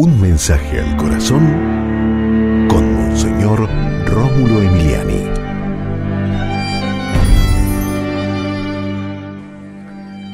Un mensaje al corazón con Monseñor Rómulo Emiliani.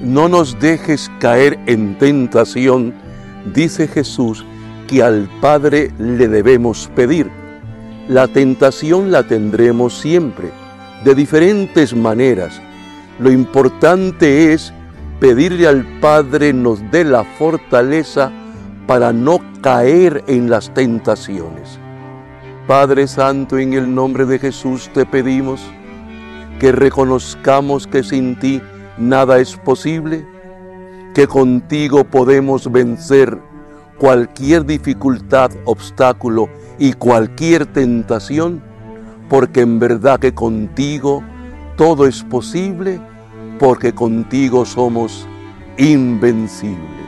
No nos dejes caer en tentación, dice Jesús, que al Padre le debemos pedir. La tentación la tendremos siempre, de diferentes maneras. Lo importante es pedirle al Padre nos dé la fortaleza para no caer en las tentaciones. Padre Santo, en el nombre de Jesús te pedimos que reconozcamos que sin ti nada es posible, que contigo podemos vencer cualquier dificultad, obstáculo y cualquier tentación, porque en verdad que contigo todo es posible, porque contigo somos invencibles.